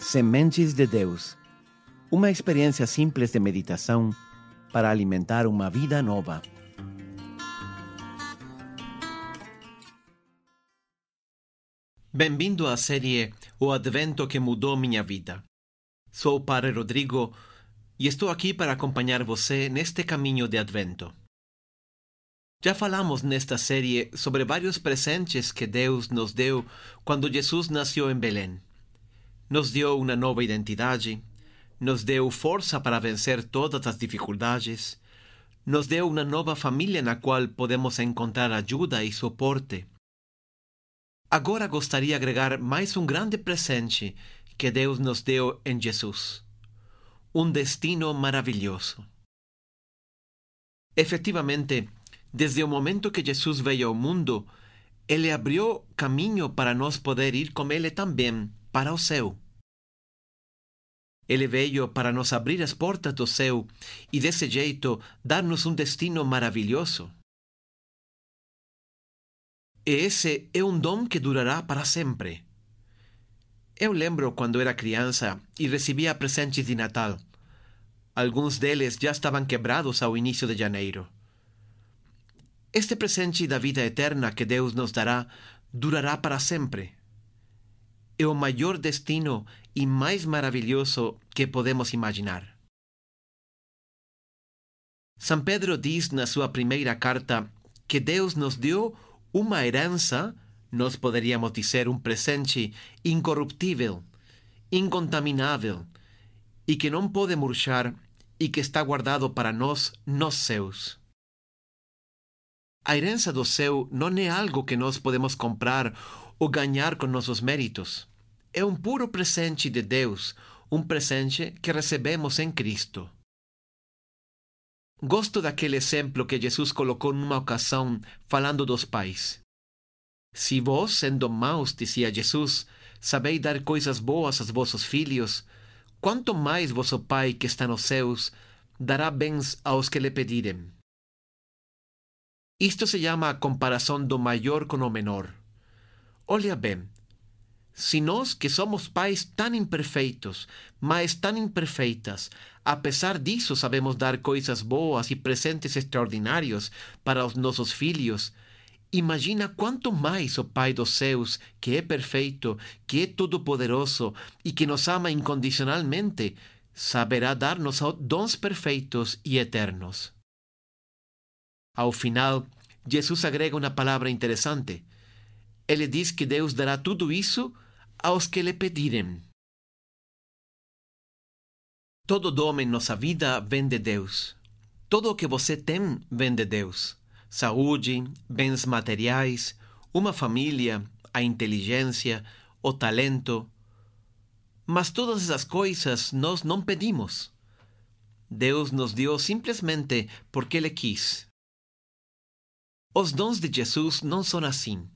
Sementes de Deus. Uma experiência simples de meditação para alimentar uma vida nova. Bem-vindo à série O Advento que mudou minha vida. Sou o Padre Rodrigo e estou aqui para acompanhar você neste caminho de Advento. Já falamos nesta série sobre vários presentes que Deus nos deu quando Jesus nasceu em Belém. Nos deu uma nova identidade, nos deu força para vencer todas as dificuldades, nos deu uma nova família na qual podemos encontrar ajuda e suporte. Agora gostaria de agregar mais um grande presente que Deus nos deu em Jesus: um destino maravilhoso. Efetivamente, desde o momento que Jesus veio ao mundo, ele abriu caminho para nós poder ir com ele também para o céu. Ele veio para nos abrir as portas do céu e, desse jeito, dar-nos um destino maravilhoso. E esse é um dom que durará para sempre. Eu lembro quando era criança e recebia presentes de Natal. Alguns deles já estavam quebrados ao início de janeiro. Este presente da vida eterna que Deus nos dará durará para sempre. É o maior destino e mais maravilhoso que podemos imaginar. São Pedro diz na sua primeira carta que Deus nos deu uma herança, nós poderíamos dizer um presente incorruptível, incontaminável e que não pode murchar e que está guardado para nós nos céus. A herança do céu não é algo que nós podemos comprar ou ganhar com nossos méritos. É um puro presente de Deus, um presente que recebemos em Cristo. Gosto daquele exemplo que Jesus colocou numa ocasião falando dos pais. Se vós, sendo maus, dizia Jesus, sabeis dar coisas boas aos vossos filhos, quanto mais vosso Pai que está nos céus dará bens aos que lhe pedirem. Isto se chama a comparação do maior com o menor. Olha bem, se nós que somos pais tão imperfeitos, mas tão imperfeitas, apesar disso sabemos dar coisas boas e presentes extraordinários para os nossos filhos, Imagina quanto mais o Pai dos céus, que é perfeito, que é todo-poderoso e que nos ama incondicionalmente, saberá dar-nos dons perfeitos e eternos. Ao final, Jesus agrega uma palavra interessante. Ele diz que Deus dará tudo isso aos que lhe pedirem. Todo dom em nossa vida vem de Deus. Todo o que você tem vem de Deus saúde, bens materiais, uma família, a inteligência, o talento. Mas todas essas coisas nós não pedimos. Deus nos deu simplesmente porque Ele quis. Os dons de Jesus não são assim.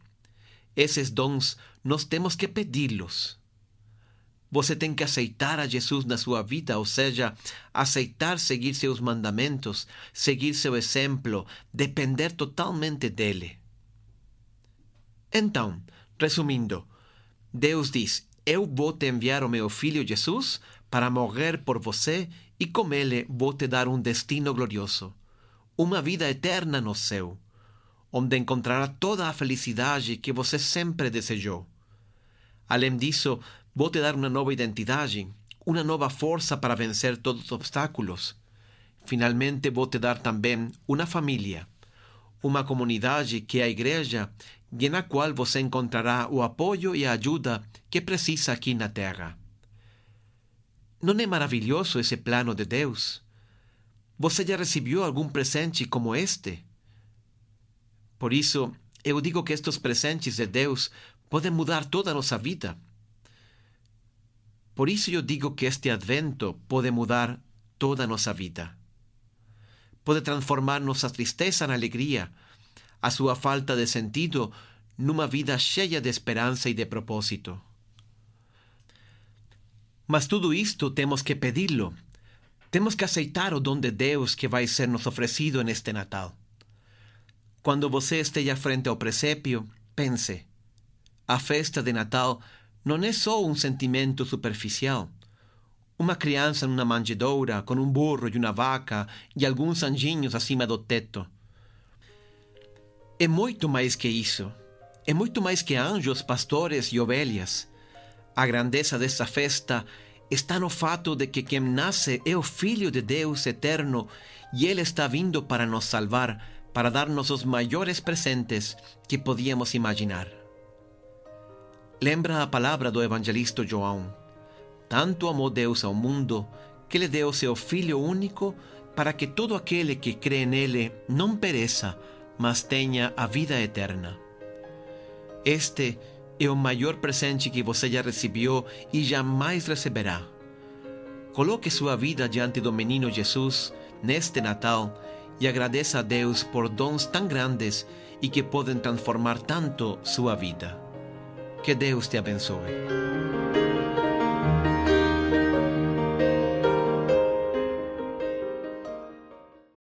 Esses dons nós temos que pedi-los. Você tem que aceitar a Jesus na sua vida, ou seja, aceitar seguir seus mandamentos, seguir seu exemplo, depender totalmente dele. Então, resumindo, Deus diz: Eu vou te enviar o meu filho Jesus para morrer por você e com ele vou te dar um destino glorioso, uma vida eterna no céu, onde encontrará toda a felicidade que você sempre desejou. Além disso, Vou te dar uma nova identidade, uma nova força para vencer todos os obstáculos. Finalmente, vou te dar também uma família, uma comunidade que é a igreja, e na qual você encontrará o apoio e a ajuda que precisa aqui na terra. Não é maravilhoso esse plano de Deus? Você já recebeu algum presente como este? Por isso, eu digo que estes presentes de Deus podem mudar toda a nossa vida. Por isso eu digo que este advento pode mudar toda a nossa vida. Pode transformar nossa tristeza na alegria, a sua falta de sentido numa vida cheia de esperança e de propósito. Mas tudo isto temos que pedi-lo. Temos que aceitar o dom de Deus que vai ser nos oferecido neste Natal. Quando você esteja frente ao presépio, pense: a festa de Natal non é só um sentimento superficial. Uma criança numa manjedoura com um burro e uma vaca e alguns anjinhos acima do teto. É muito mais que isso. É muito mais que anjos, pastores e ovelhas. A grandeza dessa festa está no fato de que quem nasce é o Filho de Deus eterno e Ele está vindo para nos salvar, para dar-nos os maiores presentes que podíamos imaginar. Lembra a palavra do evangelista João. Tanto amou Deus ao mundo que lhe deu seu Filho único para que todo aquele que crê nele não pereça, mas tenha a vida eterna. Este é o maior presente que você já recebeu e jamais receberá. Coloque sua vida diante do menino Jesus neste Natal e agradeça a Deus por dons tão grandes e que podem transformar tanto sua vida. Que Deus te abençoe.